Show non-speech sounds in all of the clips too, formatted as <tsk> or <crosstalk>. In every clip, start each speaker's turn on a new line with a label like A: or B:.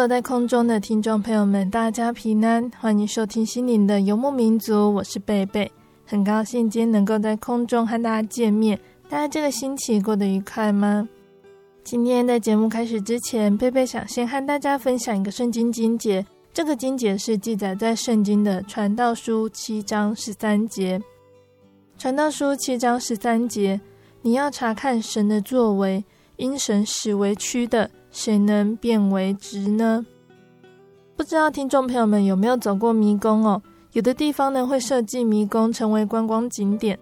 A: 坐在空中的听众朋友们，大家平安，欢迎收听心灵的游牧民族，我是贝贝，很高兴今天能够在空中和大家见面。大家这个星期过得愉快吗？今天在节目开始之前，贝贝想先和大家分享一个圣经经节，这个经节是记载在圣经的传道书七章十三节。传道书七章十三节，你要查看神的作为，因神使为曲的。谁能变为直呢？不知道听众朋友们有没有走过迷宫哦？有的地方呢会设计迷宫成为观光景点。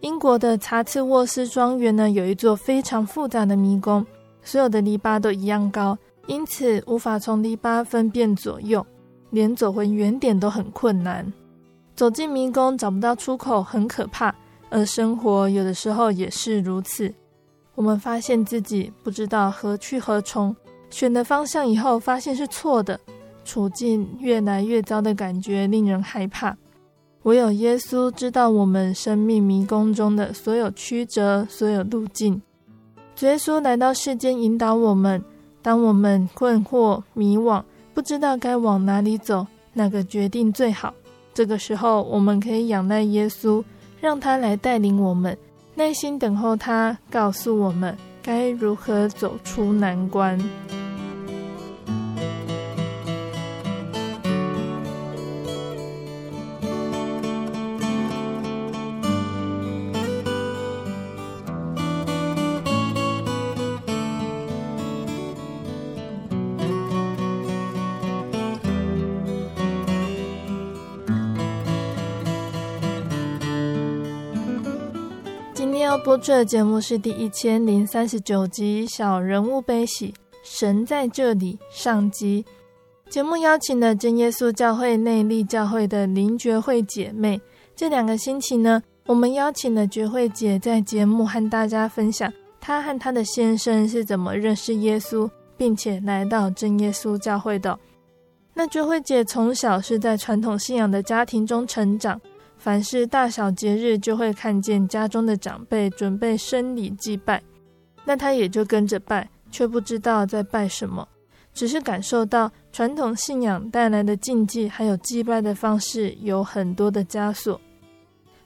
A: 英国的查茨沃斯庄园呢有一座非常复杂的迷宫，所有的篱笆都一样高，因此无法从篱笆分辨左右，连走回原点都很困难。走进迷宫找不到出口很可怕，而生活有的时候也是如此。我们发现自己不知道何去何从，选了方向以后发现是错的，处境越来越糟的感觉令人害怕。唯有耶稣知道我们生命迷宫中的所有曲折、所有路径。耶稣来到世间引导我们，当我们困惑、迷惘，不知道该往哪里走，哪个决定最好，这个时候我们可以仰赖耶稣，让他来带领我们。耐心等候他，告诉我们该如何走出难关。播出的节目是第一千零三十九集《小人物悲喜》，神在这里上集。节目邀请了真耶稣教会内坜教会的林觉慧姐妹。这两个星期呢，我们邀请了觉慧姐在节目和大家分享她和她的先生是怎么认识耶稣，并且来到真耶稣教会的。那觉慧姐从小是在传统信仰的家庭中成长。凡是大小节日，就会看见家中的长辈准备生礼祭拜，那他也就跟着拜，却不知道在拜什么，只是感受到传统信仰带来的禁忌，还有祭拜的方式有很多的枷锁。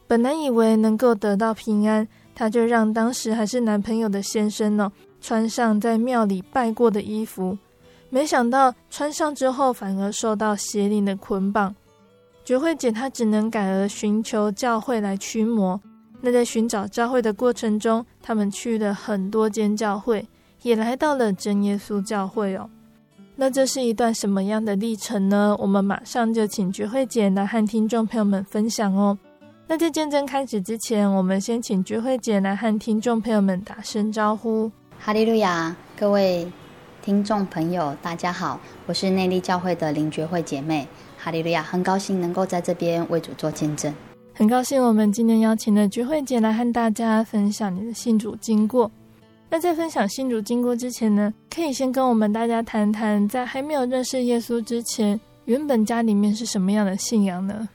A: 本来以为能够得到平安，他就让当时还是男朋友的先生呢，穿上在庙里拜过的衣服，没想到穿上之后，反而受到邪灵的捆绑。觉慧姐她只能改而寻求教会来驱魔。那在寻找教会的过程中，他们去了很多间教会，也来到了真耶稣教会哦。那这是一段什么样的历程呢？我们马上就请觉慧姐来和听众朋友们分享哦。那在见证开始之前，我们先请觉慧姐来和听众朋友们打声招呼。
B: 哈利路亚，各位听众朋友，大家好，我是内力教会的林觉慧姐妹。哈利路亚，很高兴能够在这边为主做见证。
A: 很高兴我们今天邀请了菊慧姐来和大家分享你的信主经过。那在分享信主经过之前呢，可以先跟我们大家谈谈，在还没有认识耶稣之前，原本家里面是什么样的信仰呢？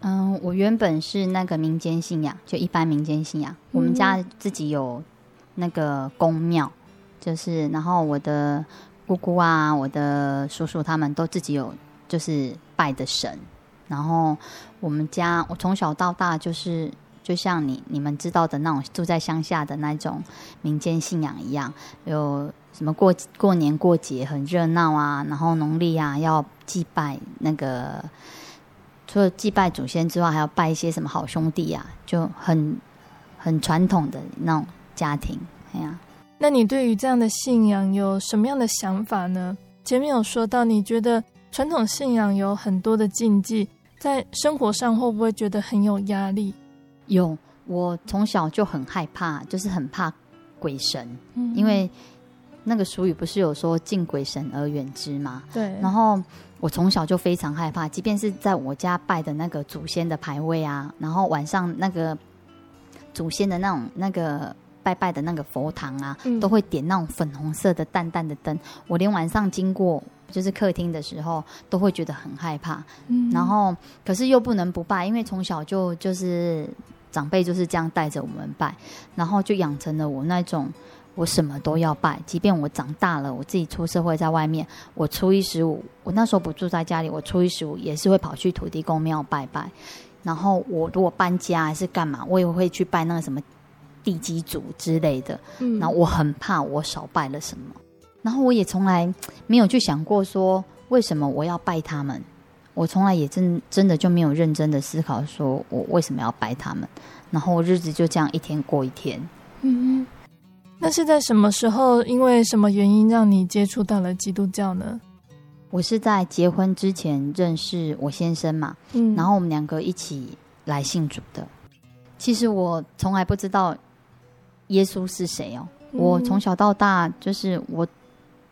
B: 嗯，我原本是那个民间信仰，就一般民间信仰。我们家自己有那个宫庙，就是然后我的姑姑啊，我的叔叔他们都自己有，就是拜的神。然后我们家，我从小到大就是，就像你你们知道的那种住在乡下的那种民间信仰一样，有什么过过年过节很热闹啊，然后农历啊要祭拜那个。除了祭拜祖先之外，还要拜一些什么好兄弟啊，就很很传统的那种家庭。哎呀，
A: 那你对于这样的信仰有什么样的想法呢？前面有说到，你觉得传统信仰有很多的禁忌，在生活上会不会觉得很有压力？
B: 有，我从小就很害怕，就是很怕鬼神，嗯、因为那个俗语不是有说“敬鬼神而远之”吗？
A: 对，
B: 然后。我从小就非常害怕，即便是在我家拜的那个祖先的牌位啊，然后晚上那个祖先的那种那个拜拜的那个佛堂啊，嗯、都会点那种粉红色的淡淡的灯。我连晚上经过就是客厅的时候，都会觉得很害怕。嗯，然后可是又不能不拜，因为从小就就是长辈就是这样带着我们拜，然后就养成了我那种。我什么都要拜，即便我长大了，我自己出社会在外面，我初一十五，我那时候不住在家里，我初一十五也是会跑去土地公庙拜拜。然后我如果搬家还是干嘛，我也会去拜那个什么地基主之类的。嗯，然后我很怕我少拜了什么，然后我也从来 <tsk> 没有去想过说为什么我要拜他们，我从来也真真的就没有认真的思考说我为什么要拜他们，然后日子就这样一天过一天。嗯。
A: 那是在什么时候？因为什么原因让你接触到了基督教呢？
B: 我是在结婚之前认识我先生嘛，嗯，然后我们两个一起来信主的。其实我从来不知道耶稣是谁哦，嗯，我从小到大就是我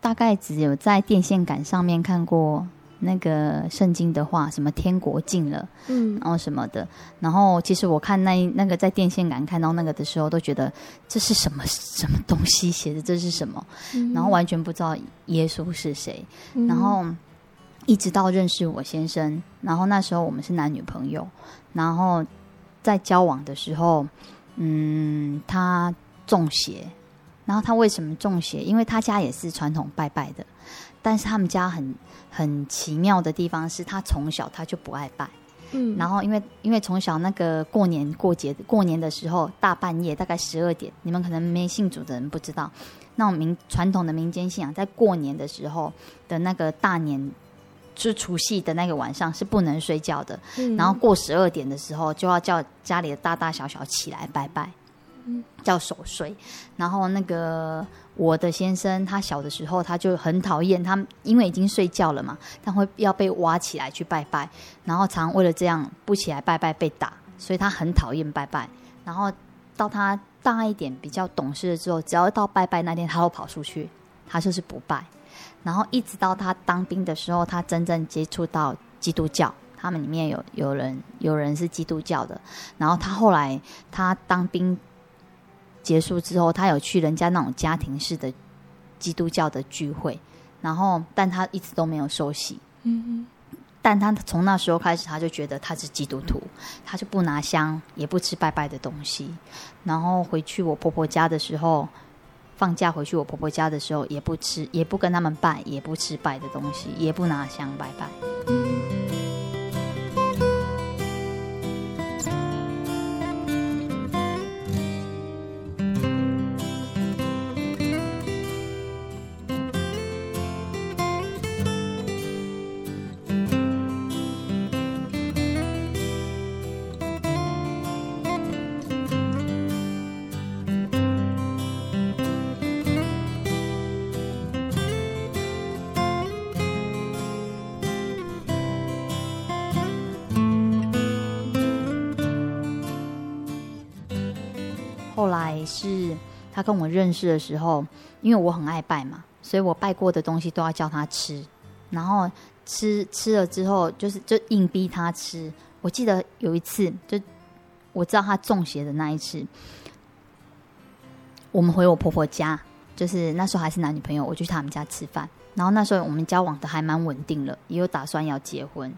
B: 大概只有在电线杆上面看过。那个圣经的话，什么天国近了，嗯，然后什么的，然后其实我看那那个在电线杆看到那个的时候，都觉得这是什么什么东西写的，这是什么，嗯、然后完全不知道耶稣是谁，嗯、然后一直到认识我先生，然后那时候我们是男女朋友，然后在交往的时候，嗯，他中邪，然后他为什么中邪？因为他家也是传统拜拜的。但是他们家很很奇妙的地方是，他从小他就不爱拜，嗯，然后因为因为从小那个过年过节过年的时候，大半夜大概十二点，你们可能没信主的人不知道，那种民传统的民间信仰，在过年的时候的那个大年，就是除夕的那个晚上是不能睡觉的，嗯，然后过十二点的时候就要叫家里的大大小小起来拜拜，嗯，叫守岁，然后那个。我的先生他小的时候他就很讨厌他，因为已经睡觉了嘛，他会要被挖起来去拜拜，然后常为了这样不起来拜拜被打，所以他很讨厌拜拜。然后到他大一点比较懂事了之后，只要到拜拜那天，他会跑出去，他就是不拜。然后一直到他当兵的时候，他真正接触到基督教，他们里面有有人有人是基督教的。然后他后来他当兵。结束之后，他有去人家那种家庭式的基督教的聚会，然后但他一直都没有受洗。嗯，但他从那时候开始，他就觉得他是基督徒，他就不拿香，也不吃拜拜的东西。然后回去我婆婆家的时候，放假回去我婆婆家的时候，也不吃，也不跟他们拜，也不吃拜的东西，也不拿香拜拜。跟我认识的时候，因为我很爱拜嘛，所以我拜过的东西都要叫他吃，然后吃吃了之后，就是就硬逼他吃。我记得有一次，就我知道他中邪的那一次，我们回我婆婆家，就是那时候还是男女朋友，我就去他们家吃饭。然后那时候我们交往的还蛮稳定了，也有打算要结婚。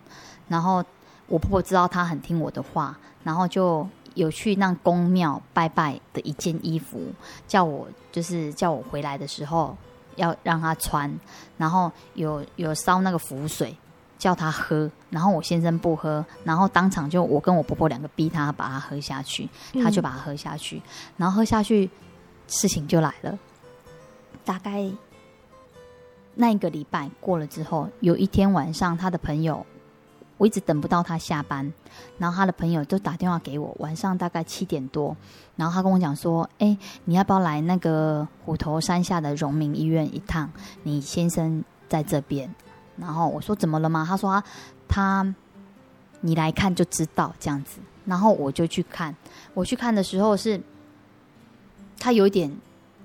B: 然后我婆婆知道她很听我的话，然后就有去那宫庙拜拜的一件衣服，叫我就是叫我回来的时候要让他穿。然后有有烧那个符水，叫他喝。然后我先生不喝，然后当场就我跟我婆婆两个逼他把它喝下去，他就把它喝下去。然后喝下去，事情就来了，大概。那一个礼拜过了之后，有一天晚上，他的朋友，我一直等不到他下班，然后他的朋友就打电话给我，晚上大概七点多，然后他跟我讲说：“哎，你要不要来那个虎头山下的荣民医院一趟？你先生在这边。”然后我说：“怎么了吗？”他说：“他，他，你来看就知道这样子。”然后我就去看，我去看的时候是，他有一点。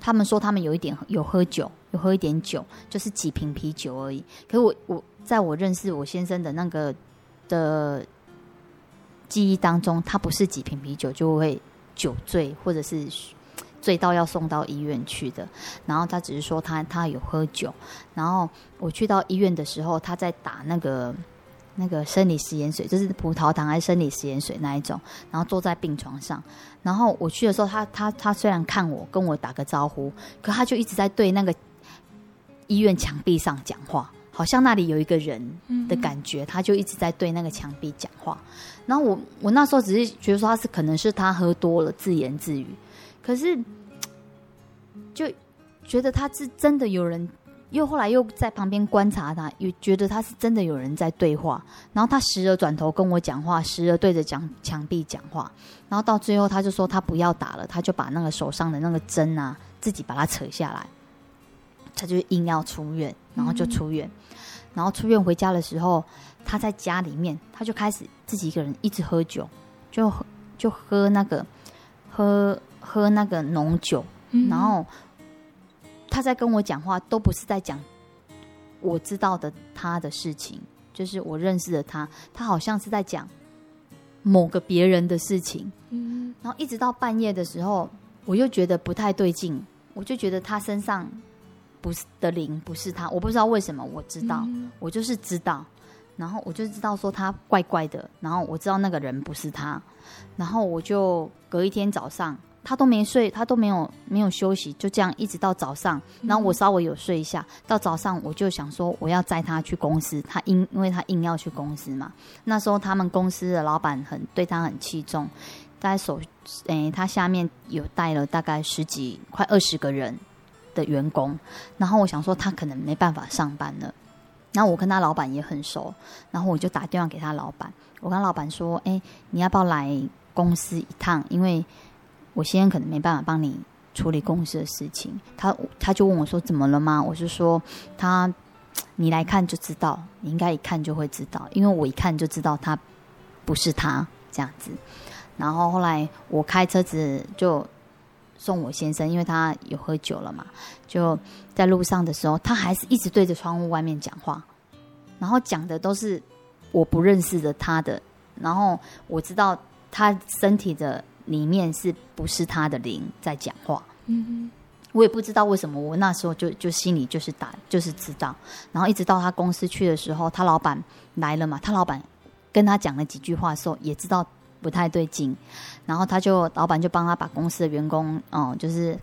B: 他们说他们有一点有喝酒，有喝一点酒，就是几瓶啤酒而已。可是我我在我认识我先生的那个的记忆当中，他不是几瓶啤酒就会酒醉，或者是醉到要送到医院去的。然后他只是说他他有喝酒。然后我去到医院的时候，他在打那个。那个生理食盐水，就是葡萄糖还是生理食盐水那一种，然后坐在病床上，然后我去的时候，他他他虽然看我，跟我打个招呼，可他就一直在对那个医院墙壁上讲话，好像那里有一个人的感觉，他就一直在对那个墙壁讲话。然后我我那时候只是觉得说他是可能是他喝多了自言自语，可是 <tsk> 就觉得他是真的有人。又后来又在旁边观察他，又觉得他是真的有人在对话。然后他时而转头跟我讲话，时而对着讲墙壁讲话。然后到最后他就说他不要打了，他就把那个手上的那个针啊自己把它扯下来，他就硬要出院，然后就出院。嗯、然后出院回家的时候，他在家里面他就开始自己一个人一直喝酒，就就喝那个喝喝那个浓酒，然后。他在跟我讲话，都不是在讲我知道的他的事情，就是我认识的他，他好像是在讲某个别人的事情。嗯，然后一直到半夜的时候，我又觉得不太对劲，我就觉得他身上不是的灵不是他，我不知道为什么，我知道，我就是知道，然后我就知道说他怪怪的，然后我知道那个人不是他，然后我就隔一天早上。他都没睡，他都没有没有休息，就这样一直到早上。然后我稍微有睡一下，到早上我就想说我要载他去公司。他因因为他硬要去公司嘛。那时候他们公司的老板很对他很器重，在手诶，他下面有带了大概十几快二十个人的员工。然后我想说他可能没办法上班了。然后我跟他老板也很熟，然后我就打电话给他老板，我跟老板说：“诶，你要不要来公司一趟？因为。”我现在可能没办法帮你处理公司的事情，他他就问我说：“怎么了吗？”我就说：“他，你来看就知道，你应该一看就会知道，因为我一看就知道他不是他这样子。”然后后来我开车子就送我先生，因为他有喝酒了嘛，就在路上的时候，他还是一直对着窗户外面讲话，然后讲的都是我不认识的他的，然后我知道他身体的。里面是不是他的灵在讲话？嗯，我也不知道为什么，我那时候就就心里就是打就是知道，然后一直到他公司去的时候，他老板来了嘛，他老板跟他讲了几句话的时候，也知道不太对劲，然后他就老板就帮他把公司的员工，嗯，就是。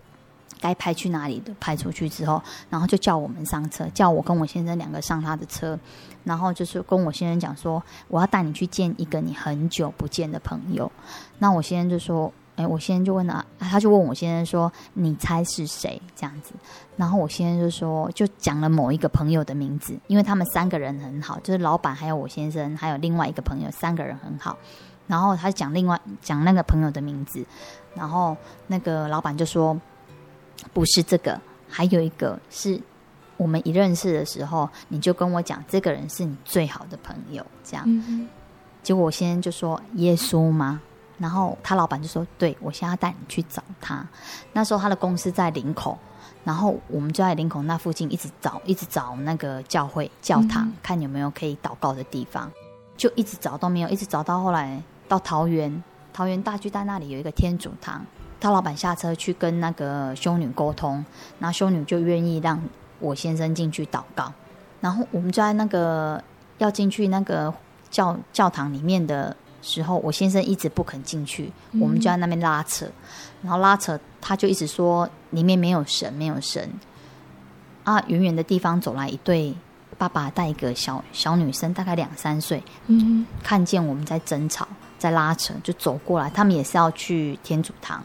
B: 该派去哪里的派出去之后，然后就叫我们上车，叫我跟我先生两个上他的车，然后就是跟我先生讲说，我要带你去见一个你很久不见的朋友。那我先生就说，哎，我先生就问他，他就问我先生说，你猜是谁？这样子，然后我先生就说，就讲了某一个朋友的名字，因为他们三个人很好，就是老板还有我先生还有另外一个朋友，三个人很好。然后他讲另外讲那个朋友的名字，然后那个老板就说。不是这个，还有一个是我们一认识的时候，你就跟我讲，这个人是你最好的朋友，这样。嗯。结果我先就说耶稣吗？然后他老板就说，对，我现在要带你去找他。那时候他的公司在林口，然后我们就在林口那附近一直找，一直找那个教会教堂，嗯、看有没有可以祷告的地方，就一直找都没有，一直找到后来到桃园，桃园大巨蛋那里有一个天主堂。他老板下车去跟那个修女沟通，那修女就愿意让我先生进去祷告。然后我们就在那个要进去那个教教堂里面的时候，我先生一直不肯进去，我们就在那边拉扯，然后拉扯，他就一直说里面没有神，没有神。啊，远远的地方走来一对爸爸带一个小小女生，大概两三岁，嗯，看见我们在争吵，在拉扯，就走过来，他们也是要去天主堂，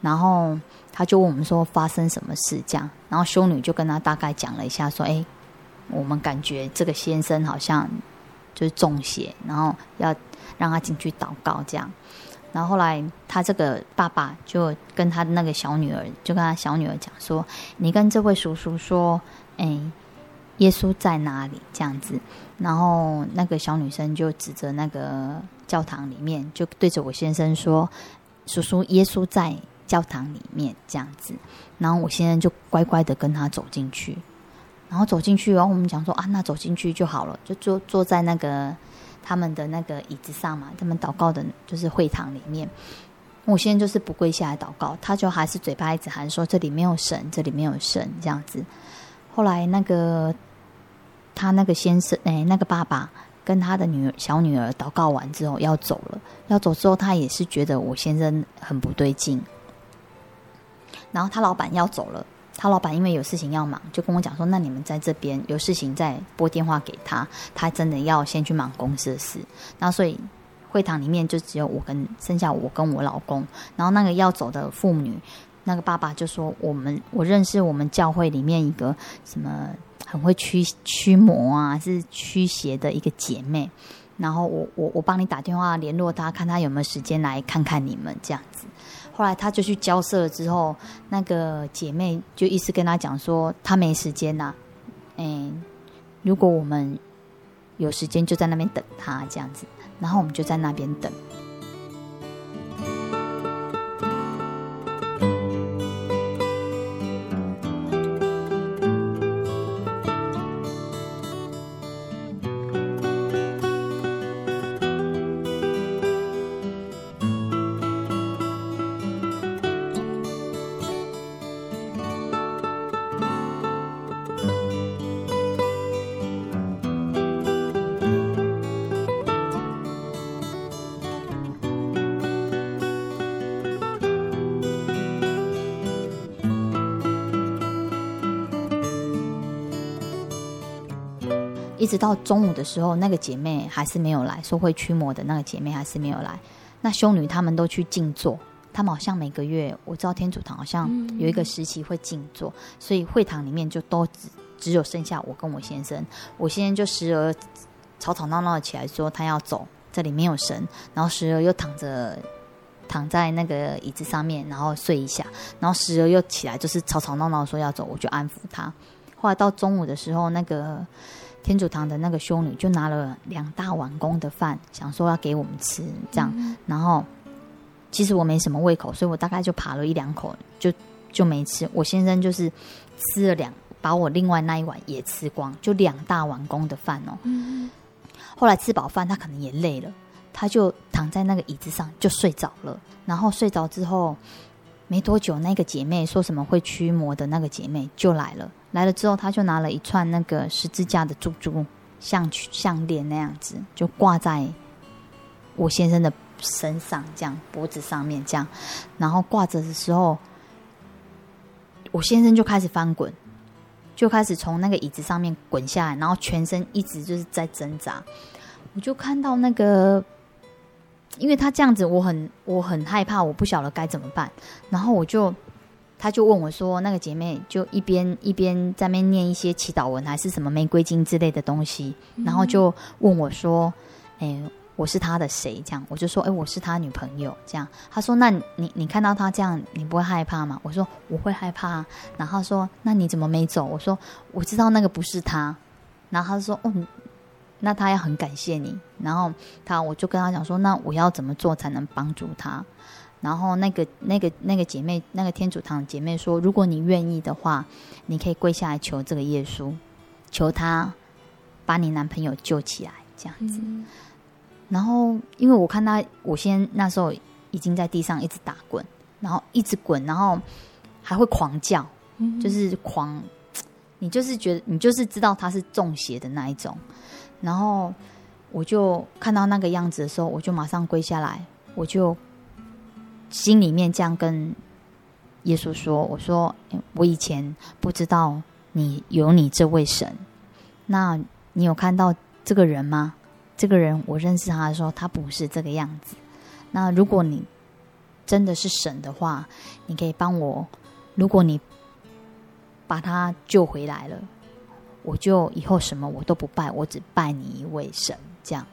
B: 然后他就问我们说发生什么事这样，然后修女就跟他大概讲了一下，说，哎，我们感觉这个先生好像就是中邪，然后要让他进去祷告这样。然后后来，他这个爸爸就跟他那个小女儿，就跟他小女儿讲说：“你跟这位叔叔说，哎，耶稣在哪里？”这样子。然后那个小女生就指着那个教堂里面，就对着我先生说：“叔叔，耶稣在教堂里面。”这样子。然后我先生就乖乖的跟他走进去。然后走进去，然后我们讲说：“啊，那走进去就好了，就坐坐在那个。”他们的那个椅子上嘛，他们祷告的就是会堂里面。我现在就是不跪下来祷告，他就还是嘴巴一直喊说：“这里没有神，这里没有神。”这样子。后来那个他那个先生，哎，那个爸爸跟他的女儿小女儿祷告完之后要走了，要走之后他也是觉得我先生很不对劲。然后他老板要走了。他老板因为有事情要忙，就跟我讲说：“那你们在这边有事情再拨电话给他，他真的要先去忙公司的事。”然后所以会堂里面就只有我跟剩下我跟我老公。然后那个要走的妇女，那个爸爸就说：“我们我认识我们教会里面一个什么很会驱驱魔啊，是驱邪的一个姐妹。然后我我我帮你打电话联络她，看她有没有时间来看看你们这样子。”后来他就去交涉了之后，那个姐妹就一直跟他讲说，她没时间呐、啊，嗯，如果我们有时间就在那边等他这样子，然后我们就在那边等。直到中午的时候，那个姐妹还是没有来，说会驱魔的那个姐妹还是没有来。那修女他们都去静坐，他们好像每个月，我知道天主堂好像有一个时期会静坐，嗯、所以会堂里面就都只只有剩下我跟我先生。我先生就时而吵吵闹闹的起来说他要走，这里没有神，然后时而又躺着躺在那个椅子上面，然后睡一下，然后时而又起来，就是吵吵闹闹说要走，我就安抚他。后来到中午的时候，那个。天主堂的那个修女就拿了两大碗公的饭，想说要给我们吃，这样。嗯、然后其实我没什么胃口，所以我大概就扒了一两口，就就没吃。我先生就是吃了两，把我另外那一碗也吃光，就两大碗公的饭哦。嗯、后来吃饱饭，他可能也累了，他就躺在那个椅子上就睡着了。然后睡着之后没多久，那个姐妹说什么会驱魔的那个姐妹就来了。来了之后，他就拿了一串那个十字架的珠珠项项链那样子，就挂在我先生的身上，这样脖子上面这样。然后挂着的时候，我先生就开始翻滚，就开始从那个椅子上面滚下来，然后全身一直就是在挣扎。我就看到那个，因为他这样子，我很我很害怕，我不晓得该怎么办。然后我就。他就问我说：“那个姐妹就一边一边在那边念一些祈祷文，还是什么玫瑰经之类的东西，然后就问我说：‘哎，我是他的谁？’这样我就说：‘哎，我是他女朋友。’这样他说：‘那你你看到他这样，你不会害怕吗？’我说：‘我会害怕。’然后他说：‘那你怎么没走？’我说：‘我知道那个不是他。’然后他说：‘哦，那他要很感谢你。’然后他我就跟他讲说：‘那我要怎么做才能帮助他？’然后那个那个那个姐妹，那个天主堂的姐妹说：“如果你愿意的话，你可以跪下来求这个耶稣，求他把你男朋友救起来，这样子。嗯”然后因为我看他，我先那时候已经在地上一直打滚，然后一直滚，然后还会狂叫，嗯、就是狂，你就是觉得你就是知道他是中邪的那一种。然后我就看到那个样子的时候，我就马上跪下来，我就心里面这样跟耶稣说：“我说我以前不知道你有你这位神，那你有看到这个人吗？这个人我认识他的时候，他不是这个样子。那如果你……”真的是神的话，你可以帮我。如果你把他救回来了，我就以后什么我都不拜，我只拜你一位神。这样，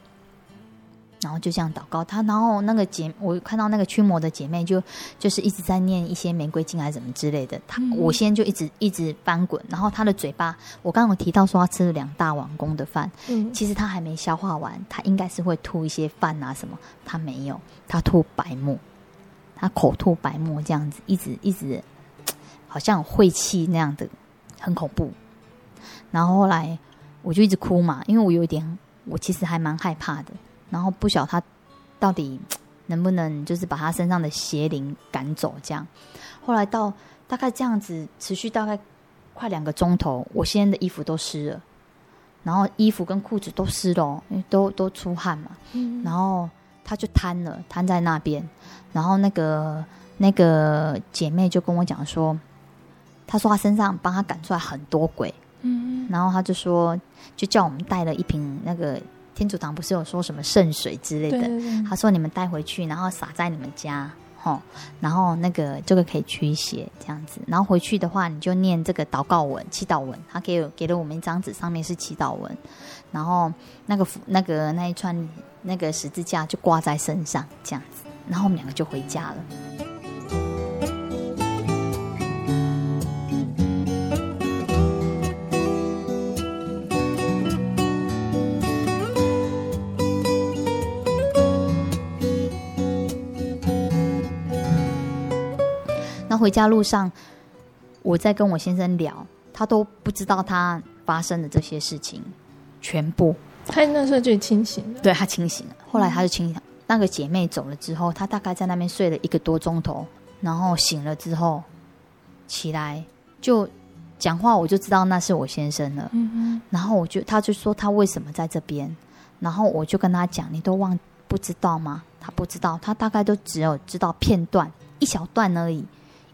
B: 然后就这样祷告他。然后那个姐，我看到那个驱魔的姐妹就就是一直在念一些玫瑰经还是什么之类的。他、嗯、我先就一直一直翻滚，然后她的嘴巴，我刚刚有提到说她吃了两大碗公的饭，嗯，其实她还没消化完，她应该是会吐一些饭啊什么，她没有，她吐白沫。她口吐白沫，这样子一直一直，好像晦气那样的，很恐怖。然后后来我就一直哭嘛，因为我有一点，我其实还蛮害怕的。然后不晓得他到底能不能就是把他身上的邪灵赶走这样。后来到大概这样子持续大概快两个钟头，我现在的衣服都湿了，然后衣服跟裤子都湿了，因为都都出汗嘛。嗯。然后。他就瘫了，瘫在那边。然后那个那个姐妹就跟我讲说，她说她身上帮她赶出来很多鬼。嗯，然后他就说，就叫我们带了一瓶那个天主堂不是有说什么圣水之类的？对对对。她说你们带回去，然后洒在你们家，吼，然后那个这个可以驱邪这样子。然后回去的话，你就念这个祷告文、祈祷文。他给给了我们一张纸，上面是祈祷文。然后那个那个那一串。那个十字架就挂在身上，这样子，然后我们两个就回家了。回家路上，我在跟我先生聊，他都不知道他发生的这些事情，全部。
A: 他那时候就清醒了，
B: 对，他清醒了。后来他就清醒了。那个姐妹走了之后，他大概在那边睡了一个多钟头，然后醒了之后起来就讲话，我就知道那是我先生了。嗯嗯。然后我就他就说他为什么在这边，然后我就跟他讲，你都忘不知道吗？他不知道，他大概都只有知道片段一小段而已，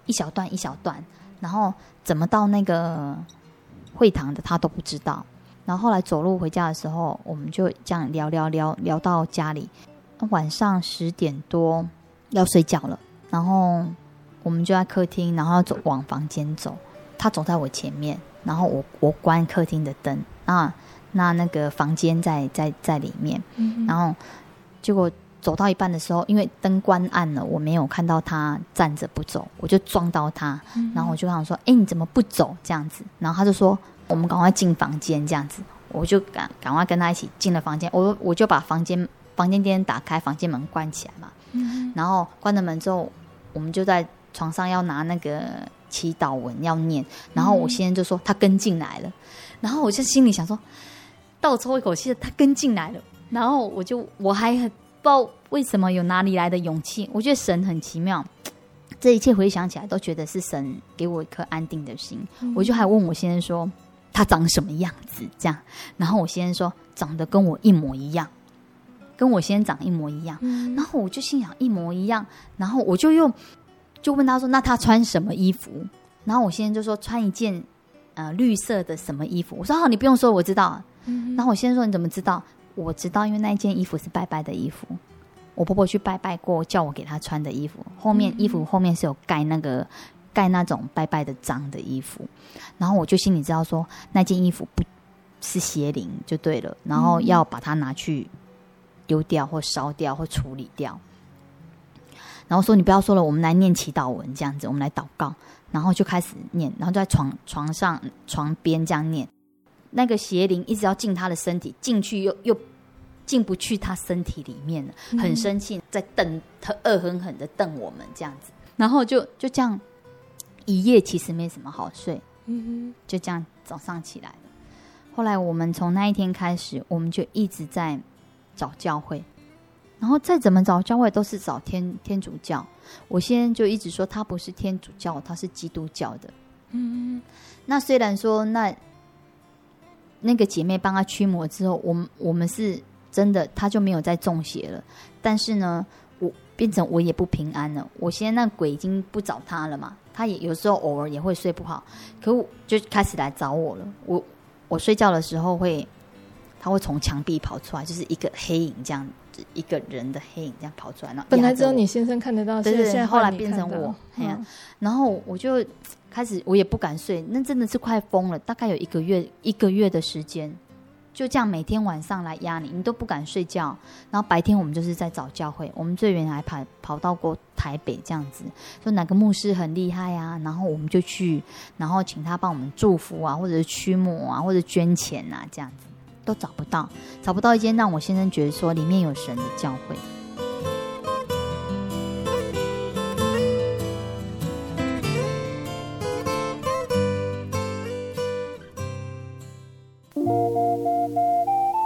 B: 一小段一小段，然后怎么到那个会堂的他都不知道。然后后来走路回家的时候，我们就这样聊聊聊聊到家里，晚上十点多要睡觉了。然后我们就在客厅，然后走往房间走。他走在我前面，然后我我关客厅的灯啊，那那个房间在在在里面。然后结果走到一半的时候，因为灯关暗了，我没有看到他站着不走，我就撞到他。然后我就想说：“哎，你怎么不走？”这样子，然后他就说。我们赶快进房间，这样子，我就赶赶快跟他一起进了房间。我我就把房间房间灯打开，房间门关起来嘛。嗯。然后关了门之后，我们就在床上要拿那个祈祷文要念。然后我先生就说他跟进来了，然后我就心里想说，倒抽一口气，他跟进来了。然后我就我还很不知道为什么有哪里来的勇气。我觉得神很奇妙，这一切回想起来都觉得是神给我一颗安定的心。嗯。我就还问我先生说。他长什么样子？这样，然后我先生说长得跟我一模一样，跟我先生长一模一样。嗯。然后我就心想一模一样，然后我就又就问他说：“那他穿什么衣服？”然后我先生就说：“穿一件呃绿色的什么衣服？”我说：“好，你不用说，我知道。”嗯。然后我先生说：“你怎么知道？”我知道，因为那一件衣服是拜拜的衣服，我婆婆去拜拜过，叫我给她穿的衣服。后面衣服后面是有盖那个。盖那种拜拜的章的衣服，然后我就心里知道说那件衣服不是邪灵就对了，然后要把它拿去丢掉或烧掉或处理掉。然后说你不要说了，我们来念祈祷文这样子，我们来祷告，然后就开始念，然后就在床床上床边这样念。那个邪灵一直要进他的身体，进去又又进不去他身体里面了，很生气，在瞪他，恶狠狠的瞪我们这样子，然后就就这样。一夜其实没什么好睡，嗯哼，就这样早上起来了。后来我们从那一天开始，我们就一直在找教会，然后再怎么找教会都是找天天主教。我先就一直说他不是天主教，他是基督教的。嗯，那虽然说那那个姐妹帮他驱魔之后，我们我们是真的，他就没有再中邪了。但是呢，我变成我也不平安了。我现在那鬼已经不找他了嘛，他也有时候偶尔也会睡不好，可我就开始来找我了。我我睡觉的时候会，他会从墙壁跑出来，就是一个黑影这样。一个人的黑影这样跑出来，然后
A: 本来只有你先生看得到，对对，现在
B: 后来变成我，嗯，然后我就开始，我也不敢睡，那真的是快疯了，大概有一个月一个月的时间，就这样每天晚上来压你，你都不敢睡觉，然后白天我们就是在找教会，我们最远还跑跑到过台北这样子，说哪个牧师很厉害啊，然后我们就去，然后请他帮我们祝福啊，或者是驱魔啊，或者捐钱啊，这样子。都找不到，找不到一间让我先生觉得说里面有神的教会。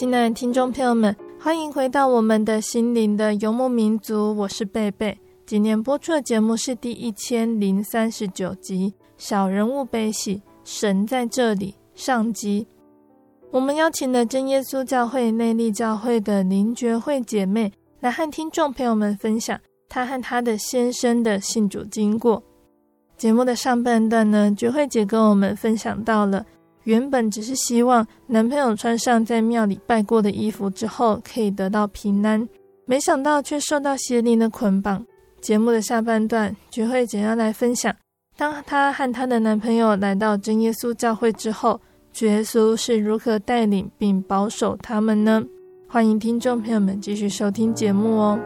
A: 亲爱的听众朋友们，欢迎回到我们的心灵的游牧民族，我是贝贝。今天播出的节目是第一千零三十九集《小人物悲喜，神在这里》上集。我们邀请了真耶稣教会内力教会的林觉慧姐妹来和听众朋友们分享她和她的先生的信主经过。节目的上半段呢，觉慧姐跟我们分享到了。原本只是希望男朋友穿上在庙里拜过的衣服之后可以得到平安，没想到却受到邪灵的捆绑。节目的下半段，菊慧姐要来分享，当她和她的男朋友来到真耶稣教会之后，主耶稣是如何带领并保守他们呢？欢迎听众朋友们继续收听节目哦。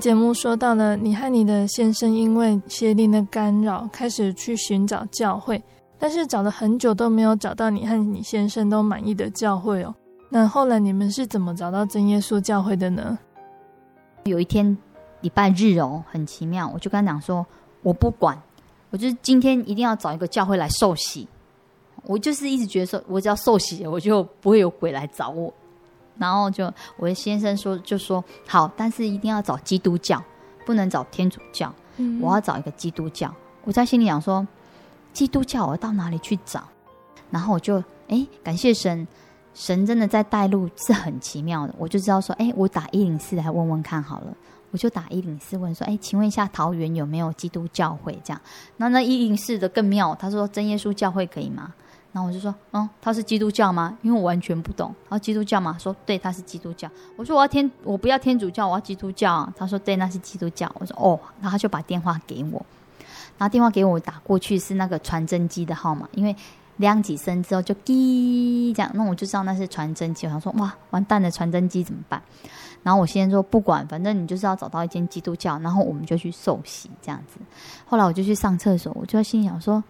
A: 节目说到了，你和你的先生因为邪灵的干扰，开始去寻找教会，但是找了很久都没有找到你和你先生都满意的教会哦。那后来你们是怎么找到真耶稣教会的呢？
B: 有一天礼拜日哦，很奇妙，我就跟他讲说，我不管，我就是今天一定要找一个教会来受洗。我就是一直觉得说，我只要受洗，我就不会有鬼来找我。然后就我的先生说，就说好，但是一定要找基督教，不能找天主教。嗯，我要找一个基督教。我在心里想说，基督教我到哪里去找？然后我就哎，感谢神，神真的在带路，是很奇妙的。我就知道说，哎，我打一零四来问问看好了。我就打一零四问说，哎，请问一下桃园有没有基督教会？这样，那那一零四的更妙，他说真耶稣教会可以吗？然后我就说，嗯，他是基督教吗？因为我完全不懂。然后基督教嘛，说对，他是基督教。我说我要天，我不要天主教，我要基督教。他说对，那是基督教。我说哦，然后他就把电话给我，然后电话给我打过去是那个传真机的号码，因为亮几声之后就滴这样，那我就知道那是传真机。我想说哇，完蛋了，传真机怎么办？然后我先说不管，反正你就是要找到一间基督教，然后我们就去受洗这样子。后来我就去上厕所，我就心想说。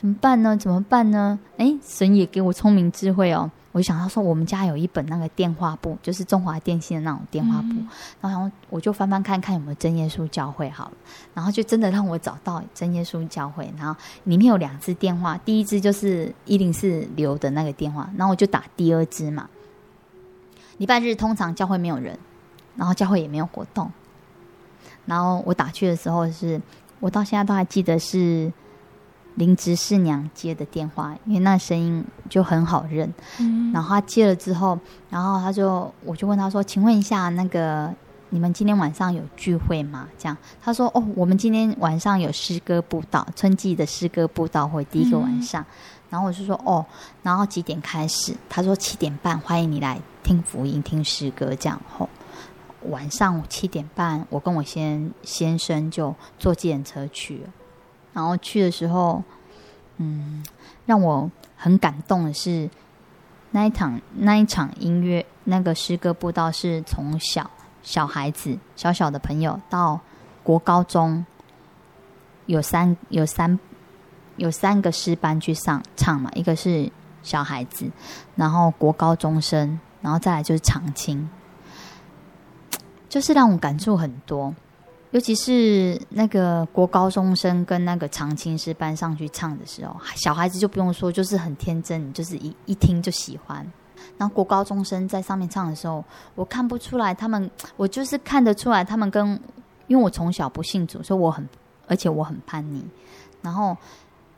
B: 怎么办呢？怎么办呢？哎，神也给我聪明智慧哦。我就想到说，我们家有一本那个电话簿，就是中华电信的那种电话簿，嗯、然后我就翻翻看看有没有真耶稣教会好了，然后就真的让我找到真耶稣教会，然后里面有两支电话，第一支就是一零四留的那个电话，然后我就打第二支嘛。礼拜日通常教会没有人，然后教会也没有活动，然后我打去的时候是，我到现在都还记得是。林执事娘接的电话，因为那声音就很好认。嗯，然后他接了之后，然后他就我就问他说：“请问一下，那个你们今天晚上有聚会吗？”这样他说：“哦，我们今天晚上有诗歌布道，春季的诗歌布道会第一个晚上。嗯”然后我就说：“哦，然后几点开始？”他说：“七点半，欢迎你来听福音、听诗歌。”这样后晚上七点半，我跟我先先生就坐计程车去了。然后去的时候，嗯，让我很感动的是那一场那一场音乐那个诗歌步道，是从小小孩子小小的朋友到国高中，有三有三有三个诗班去上唱嘛，一个是小孩子，然后国高中生，然后再来就是长青，就是让我感触很多。尤其是那个国高中生跟那个长青诗班上去唱的时候，小孩子就不用说，就是很天真，就是一一听就喜欢。然后国高中生在上面唱的时候，我看不出来他们，我就是看得出来他们跟，因为我从小不信主，所以我很，而且我很叛逆。然后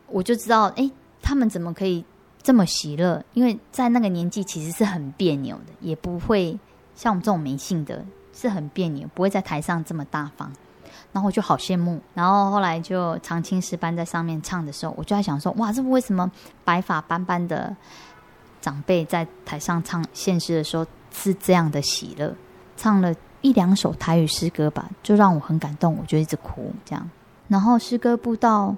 B: 我就知道，哎，他们怎么可以这么喜乐？因为在那个年纪其实是很别扭的，也不会像我们这种没信的。是很别扭，不会在台上这么大方，然后我就好羡慕。然后后来就长青诗班在上面唱的时候，我就在想说：哇，这为什么白发斑斑的长辈在台上唱现诗的时候是这样的喜乐？唱了一两首台语诗歌吧，就让我很感动，我就一直哭这样。然后诗歌布道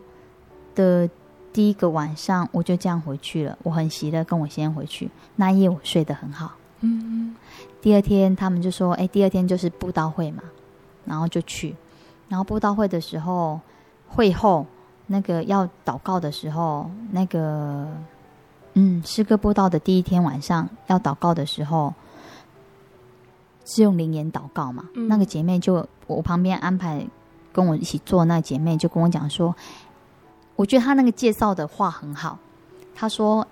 B: 的第一个晚上，我就这样回去了。我很喜乐，跟我先回去。那一夜我睡得很好。嗯。第二天，他们就说：“哎，第二天就是布道会嘛，然后就去。然后布道会的时候，会后那个要祷告的时候，那个嗯，诗歌布道的第一天晚上要祷告的时候，是用灵言祷告嘛。嗯、那个姐妹就我旁边安排跟我一起做，那姐妹就跟我讲说，我觉得她那个介绍的话很好。她说。”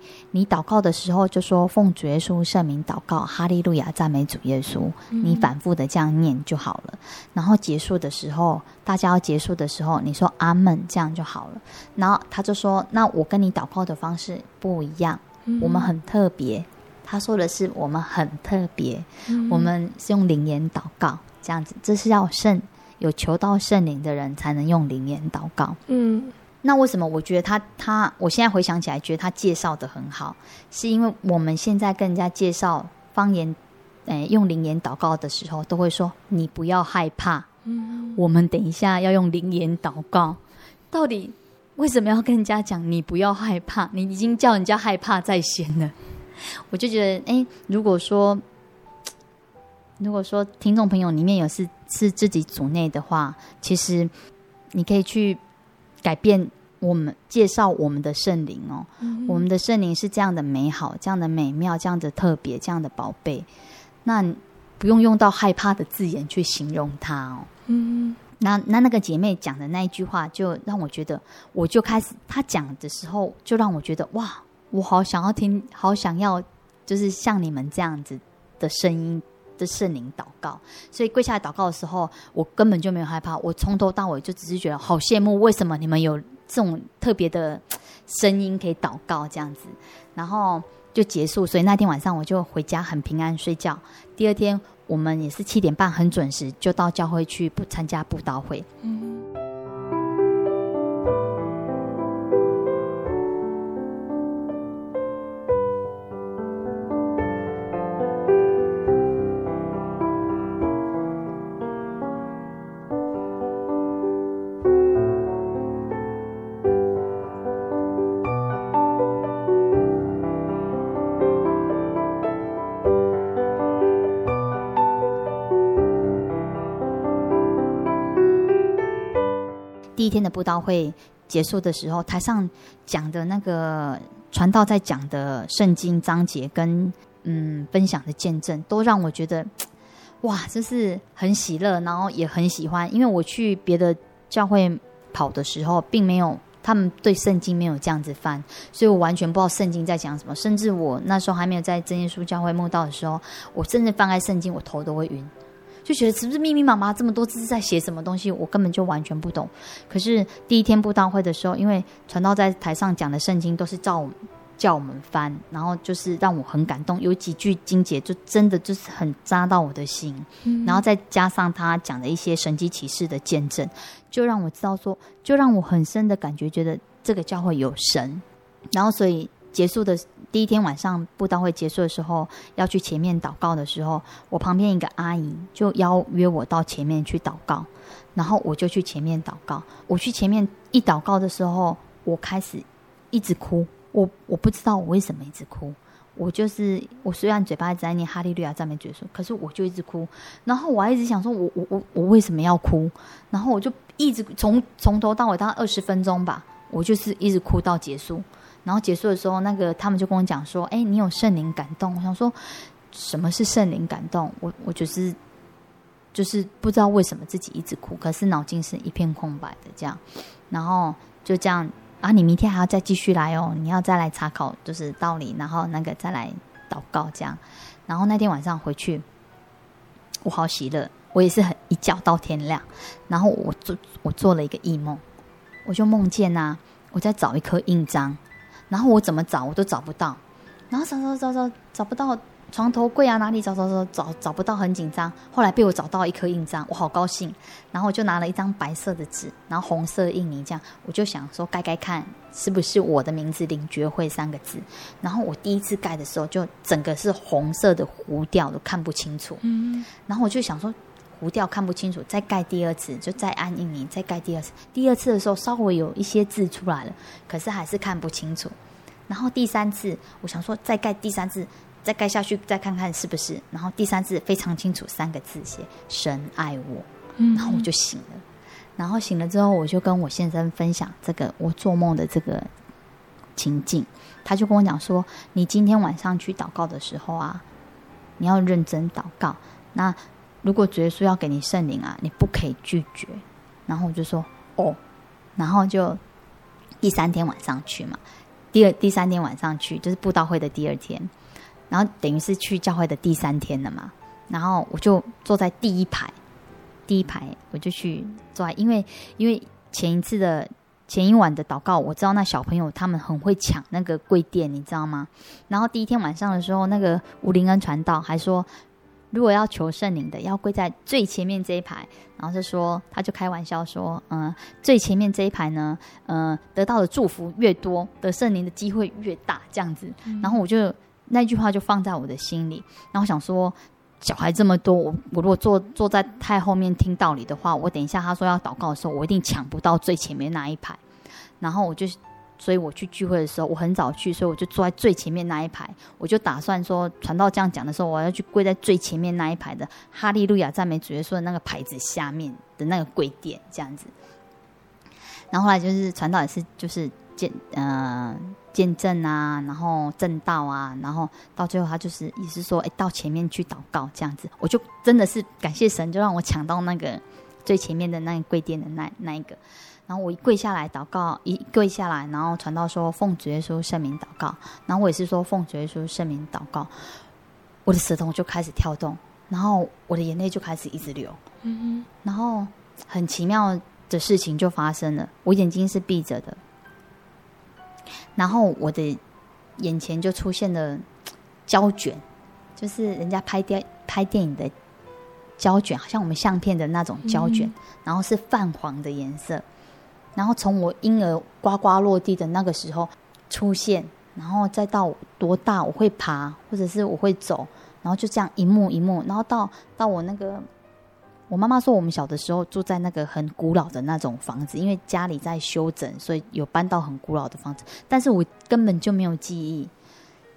B: 诶，你祷告的时候就说奉主耶稣圣名祷告，哈利路亚，赞美主耶稣。你反复的这样念就好了。然后结束的时候，大家要结束的时候，你说阿门，这样就好了。然后他就说：“那我跟你祷告的方式不一样，我们很特别。”他说的是我们很特别，我们是用灵言祷告，这样子，这是要圣有求到圣灵的人才能用灵言祷告。嗯。那为什么我觉得他他，我现在回想起来觉得他介绍的很好，是因为我们现在跟人家介绍方言，诶，用灵言祷告的时候，都会说你不要害怕。嗯，我们等一下要用灵言祷告，到底为什么要跟人家讲你不要害怕？你已经叫人家害怕在先了。我就觉得，诶，如果说，如果说听众朋友里面有是是自己组内的话，其实你可以去。改变我们介绍我们的圣灵哦，嗯、我们的圣灵是这样的美好，这样的美妙，这样的特别，这样的宝贝。那不用用到害怕的字眼去形容它哦。嗯，那那那个姐妹讲的那一句话，就让我觉得，我就开始她讲的时候，就让我觉得哇，我好想要听，好想要，就是像你们这样子的声音。的圣灵祷告，所以跪下来祷告的时候，我根本就没有害怕。我从头到尾就只是觉得好羡慕，为什么你们有这种特别的 <tsk> 声音可以祷告这样子？然后就结束。所以那天晚上我就回家很平安睡觉。第二天我们也是七点半很准时就到教会去不参加布道会。道会结束的时候，台上讲的那个传道在讲的圣经章节跟嗯分享的见证，都让我觉得 <tsk> 哇，真是很喜乐，然后也很喜欢。因为我去别的教会跑的时候，并没有他们对圣经没有这样子翻，所以我完全不知道圣经在讲什么。甚至我那时候还没有在真耶稣教会慕道的时候，我甚至翻开圣经，我头都会晕。就觉得是不是密密麻麻这么多字在写什么东西，我根本就完全不懂。可是第一天布道会的时候，因为传道在台上讲的圣经都是照我叫我们翻，然后就是让我很感动，有几句经节就真的就是很扎到我的心。嗯。然后再加上他讲的一些神机启示的见证，就让我知道说，就让我很深的感觉，觉得这个教会有神。然后所以结束的。第一天晚上布道会结束的时候，要去前面祷告的时候，我旁边一个阿姨就邀约我到前面去祷告，然后我就去前面祷告。我去前面一祷告的时候，我开始一直哭，我我不知道我为什么一直哭，我就是我虽然嘴巴一直在念哈利路亚赞美主耶稣，可是我就一直哭，然后我还一直想说我我我我为什么要哭，然后我就一直从从头到尾大概二十分钟吧，我就是一直哭到结束。然后结束的时候，那个他们就跟我讲说：“哎，你有圣灵感动。”我想说，什么是圣灵感动？我我就是就是不知道为什么自己一直哭，可是脑筋是一片空白的这样。然后就这样啊，你明天还要再继续来哦，你要再来查考就是道理，然后那个再来祷告这样。然后那天晚上回去，我好喜乐，我也是很一觉到天亮。然后我做我做了一个异梦，我就梦见呐、啊，我在找一颗印章。然后我怎么找我都找不到，然后找找找找找不到床头柜啊，哪里找找找找找不到，很紧张。后来被我找到一颗印章，我好高兴。然后我就拿了一张白色的纸，然后红色印泥，这样我就想说盖盖看是不是我的名字领爵会三个字。然后我第一次盖的时候，就整个是红色的糊掉，都看不清楚。嗯，然后我就想说糊掉看不清楚，再盖第二次，就再按印泥，再盖第二次。第二次的时候稍微有一些字出来了，可是还是看不清楚。然后第三次，我想说再盖第三次，再盖下去，再看看是不是。然后第三次非常清楚，三个字写“神爱我”，然后我就醒了。然后醒了之后，我就跟我先生分享这个我做梦的这个情境。他就跟我讲说：“你今天晚上去祷告的时候啊，你要认真祷告。那如果主耶稣要给你圣灵啊，你不可以拒绝。”然后我就说：“哦。”然后就第三天晚上去嘛。第二、第三天晚上去，就是布道会的第二天，然后等于是去教会的第三天了嘛。然后我就坐在第一排，第一排我就去坐在，因为因为前一次的前一晚的祷告，我知道那小朋友他们很会抢那个柜垫，你知道吗？然后第一天晚上的时候，那个吴林恩传道还说。如果要求圣灵的，要跪在最前面这一排。然后是说，他就开玩笑说，嗯，最前面这一排呢，嗯，得到的祝福越多，得圣灵的机会越大，这样子。然后我就那句话就放在我的心里。然后想说，小孩这么多，我我如果坐坐在太后面听道理的话，我等一下他说要祷告的时候，我一定抢不到最前面那一排。然后我就。所以我去聚会的时候，我很早去，所以我就坐在最前面那一排。我就打算说，传道这样讲的时候，我要去跪在最前面那一排的“哈利路亚赞美主耶稣”的那个牌子下面的那个跪垫这样子。然后后来就是传道也是就是见呃见证啊，然后证道啊，然后到最后他就是也是说，哎，到前面去祷告这样子。我就真的是感谢神，就让我抢到那个最前面的那个跪垫的那那一个。然后我一跪下来祷告，一跪下来，然后传道说奉主耶稣圣名祷告，然后我也是说奉主耶稣圣名祷告，我的舌头就开始跳动，然后我的眼泪就开始一直流，嗯哼，然后很奇妙的事情就发生了，我眼睛是闭着的，然后我的眼前就出现了胶卷，就是人家拍电拍电影的胶卷，好像我们相片的那种胶卷，嗯、然后是泛黄的颜色。然后从我婴儿呱呱落地的那个时候出现，然后再到多大我会爬或者是我会走，然后就这样一幕一幕，然后到到我那个，我妈妈说我们小的时候住在那个很古老的那种房子，因为家里在修整，所以有搬到很古老的房子，但是我根本就没有记忆，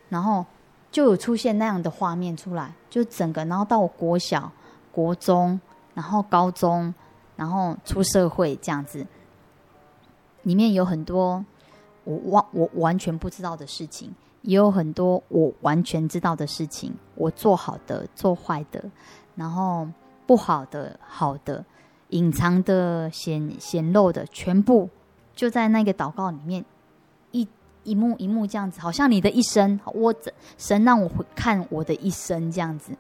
B: 然后就有出现那样的画面出来，就整个，然后到我国小、国中，然后高中，然后出社会这样子。里面有很多我完我完全不知道的事情，也有很多我完全知道的事情。我做好的，做坏的，然后不好的，好的，隐藏的、显显露的，全部就在那个祷告里面，一一幕一幕这样子，好像你的一生，我神让我回看我的一生这样子，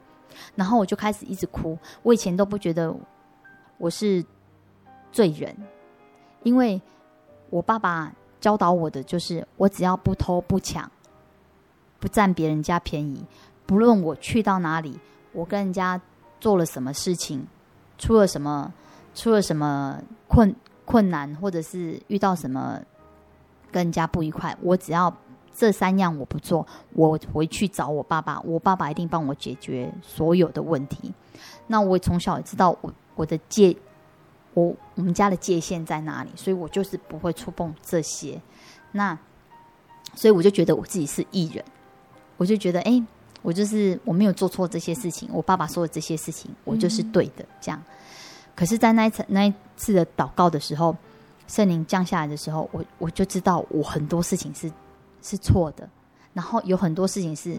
B: 然后我就开始一直哭。我以前都不觉得我是罪人，因为我爸爸。教导我的就是，我只要不偷不抢，不占别人家便宜，不论我去到哪里，我跟人家做了什么事情，出了什么出了什么困困难，或者是遇到什么跟人家不愉快，我只要这三样我不做，我回去找我爸爸，我爸爸一定帮我解决所有的问题。那我从小也知道我我的界。我我们家的界限在哪里？所以我就是不会触碰这些。那所以我就觉得我自己是艺人，我就觉得哎，我就是我没有做错这些事情。我爸爸说的这些事情，我就是对的。这样。可是，在那一次那一次的祷告的时候，圣灵降下来的时候，我我就知道我很多事情是是错的，然后有很多事情是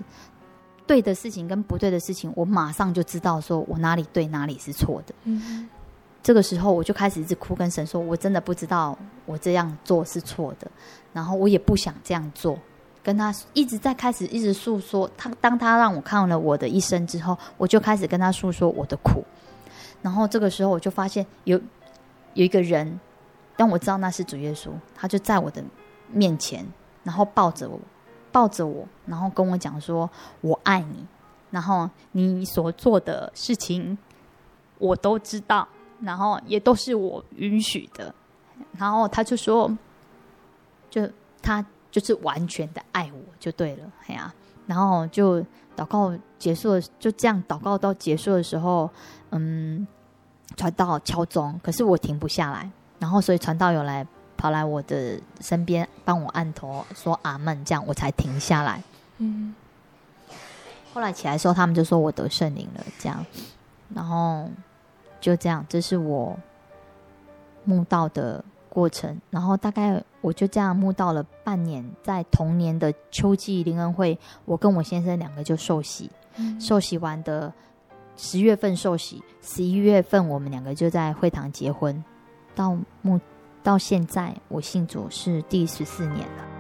B: 对的事情跟不对的事情，我马上就知道说我哪里对哪里是错的。嗯。这个时候，我就开始一直哭，跟神说：“我真的不知道我这样做是错的，然后我也不想这样做。”跟他一直在开始一直诉说他，当他让我看了我的一生之后，我就开始跟他诉说我的苦。然后这个时候，我就发现有有一个人，当我知道那是主耶稣，他就在我的面前，然后抱着我，抱着我，然后跟我讲说：“我爱你。”然后你所做的事情，我都知道。然后也都是我允许的，然后他就说，就他就是完全的爱我就对了，哎呀，然后就祷告结束了，就这样祷告到结束的时候，嗯，传道敲钟，可是我停不下来，然后所以传道有来跑来我的身边帮我按头说阿门，这样我才停下来。嗯，后来起来的时候，他们就说我得圣灵了，这样，然后。就这样，这是我慕道的过程。然后大概我就这样慕道了半年，在同年的秋季灵恩会，我跟我先生两个就受洗。嗯、受洗完的十月份受洗，十一月份我们两个就在会堂结婚。到慕到现在，我信主是第十四年了。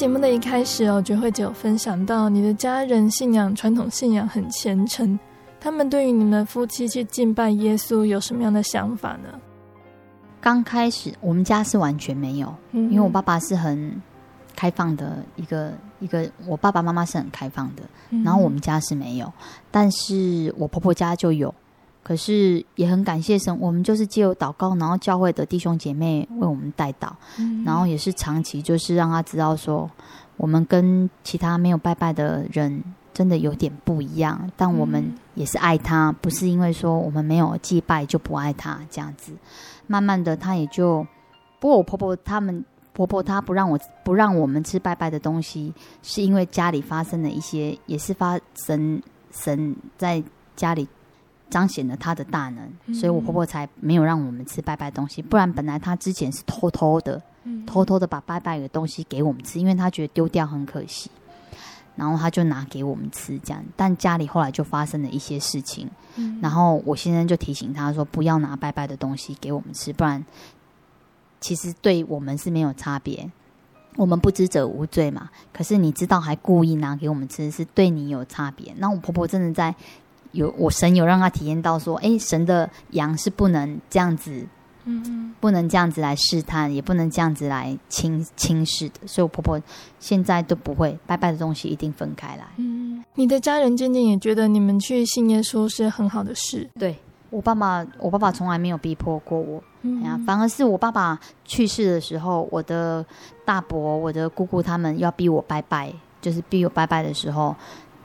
A: 节目的一开始哦，觉慧姐有分享到你的家人信仰传统信仰很虔诚，他们对于你们夫妻去敬拜耶稣有什么样的想法呢？
B: 刚开始我们家是完全没有，嗯、因为我爸爸是很开放的一个一个，我爸爸妈妈是很开放的，嗯、然后我们家是没有，但是我婆婆家就有。可是也很感谢神，我们就是借由祷告，然后教会的弟兄姐妹为我们带祷，嗯、然后也是长期就是让他知道说，我们跟其他没有拜拜的人真的有点不一样，但我们也是爱他，不是因为说我们没有祭拜就不爱他这样子。慢慢的，他也就，不过我婆婆他们婆婆她不让我不让我们吃拜拜的东西，是因为家里发生了一些，也是发神神在家里。彰显了他的大能，所以我婆婆才没有让我们吃拜拜东西。不然本来她之前是偷偷的，偷偷的把拜拜的东西给我们吃，因为她觉得丢掉很可惜。然后她就拿给我们吃，这样。但家里后来就发生了一些事情，然后我先生就提醒她说，不要拿拜拜的东西给我们吃，不然其实对我们是没有差别。我们不知者无罪嘛。可是你知道还故意拿给我们吃，是对你有差别。那我婆婆真的在。有我神有让他体验到说，哎，神的羊是不能这样子，嗯嗯，不能这样子来试探，也不能这样子来轻轻视的。所以我婆婆现在都不会拜拜的东西一定分开来。
A: 嗯，你的家人渐渐也觉得你们去信耶稣是很好的事。
B: 对，我爸爸，我爸爸从来没有逼迫过我，
A: 嗯
B: 呀，反而是我爸爸去世的时候，我的大伯、我的姑姑他们要逼我拜拜，就是逼我拜拜的时候，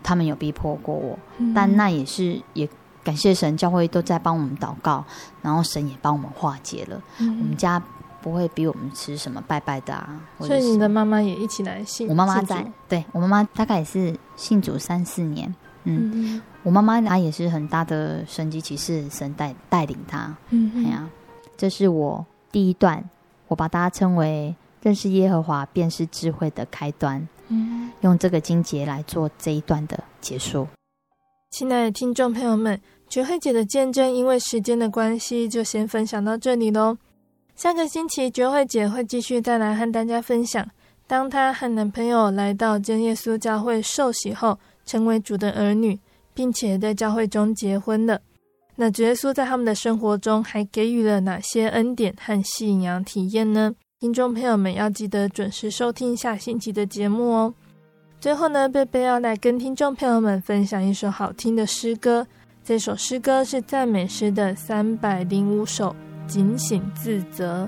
B: 他们有逼迫过我，
A: 嗯、
B: 但那也是也感谢神，教会都在帮我们祷告，然后神也帮我们化解了。
A: 嗯、
B: 我们家不会逼我们吃什么拜拜的啊，
A: 所以你的妈妈也一起来信。
B: 我妈妈在，对，我妈妈大概也是信主三四年。嗯，
A: 嗯
B: 我妈妈她也是很大的神迹奇事，神带带领她。
A: 嗯，
B: 哎呀，这是我第一段，我把它称为认识耶和华便是智慧的开端。
A: 嗯，
B: 用这个经节来做这一段的结束。
A: 亲爱的听众朋友们，觉慧姐的见证，因为时间的关系，就先分享到这里喽。下个星期，觉慧姐会继续再来和大家分享，当她和男朋友来到真耶稣教会受洗后。成为主的儿女，并且在教会中结婚了。那主耶稣在他们的生活中还给予了哪些恩典和信仰体验呢？听众朋友们要记得准时收听下星期的节目哦。最后呢，贝贝要来跟听众朋友们分享一首好听的诗歌。这首诗歌是赞美诗的三百零五首，《警醒自责》。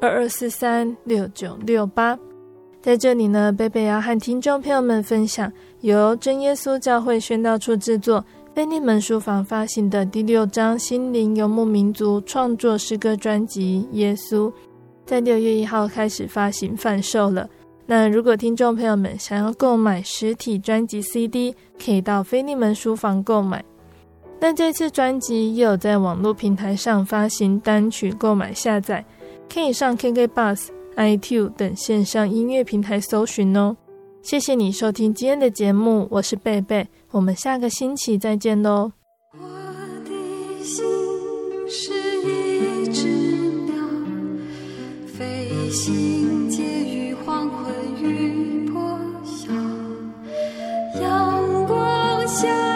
A: 二二四三六九六八。在这里呢，贝贝要和听众朋友们分享由真耶稣教会宣道处制作、腓利门书房发行的第六张心灵游牧民族创作诗歌专辑《耶稣》。在六月一号开始发行贩售了。那如果听众朋友们想要购买实体专辑 CD，可以到菲利门书房购买。那这次专辑也有在网络平台上发行单曲购买下载，可以上 KK Bus、iTunes 等线上音乐平台搜寻哦。谢谢你收听今天的节目，我是贝贝，我们下个星期再见喽。我的心是一只心结于黄昏与破晓，阳光下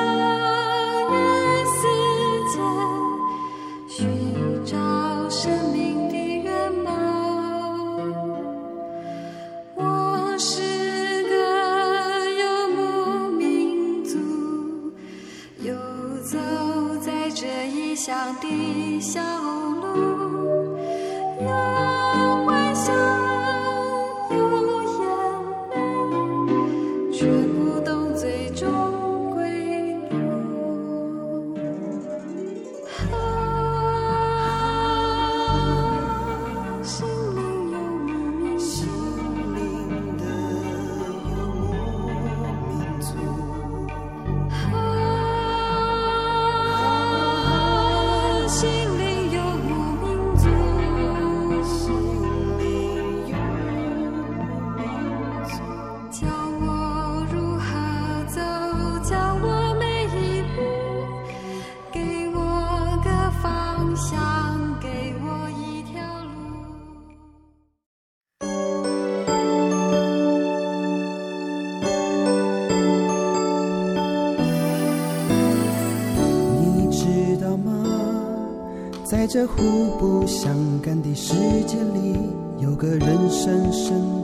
C: 这互不相干的世界里，有个人深深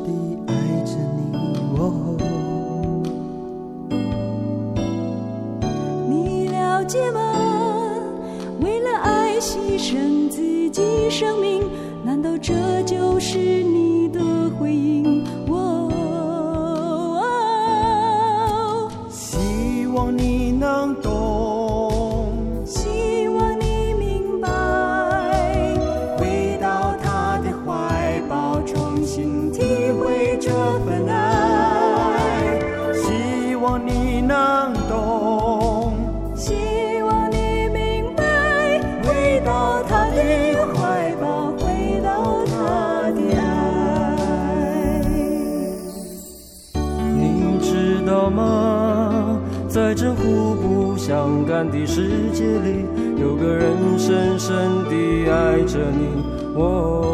C: 相干的世界里，有个人深深地爱着你。哦，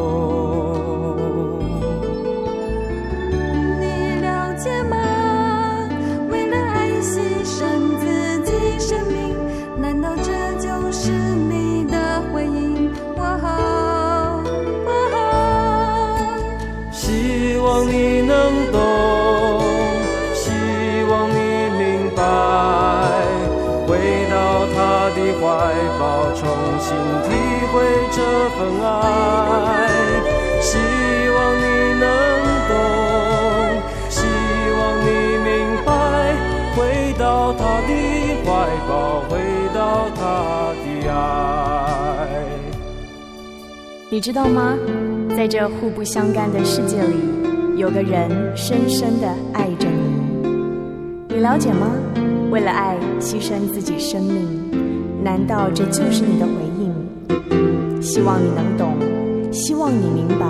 D: 你
E: 知道吗？在这互不相干的世界里，有个人深深的爱着你。你了解吗？为了爱，牺牲自己生命。难道这就是你的回应？希望你能懂，希望你明白，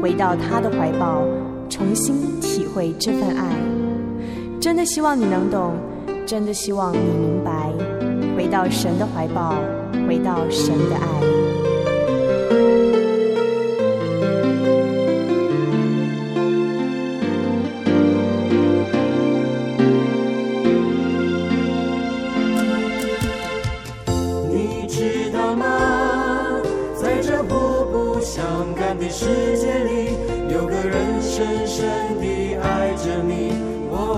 E: 回到他的怀抱，重新体会这份爱。真的希望你能懂，真的希望你明白，回到神的怀抱，回到神的
C: 爱。世界里，有个人深深地爱着你。哦，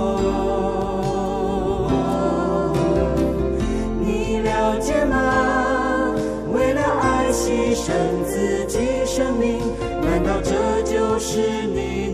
C: 你了解吗？为了爱牺牲自己生命，难道这就是你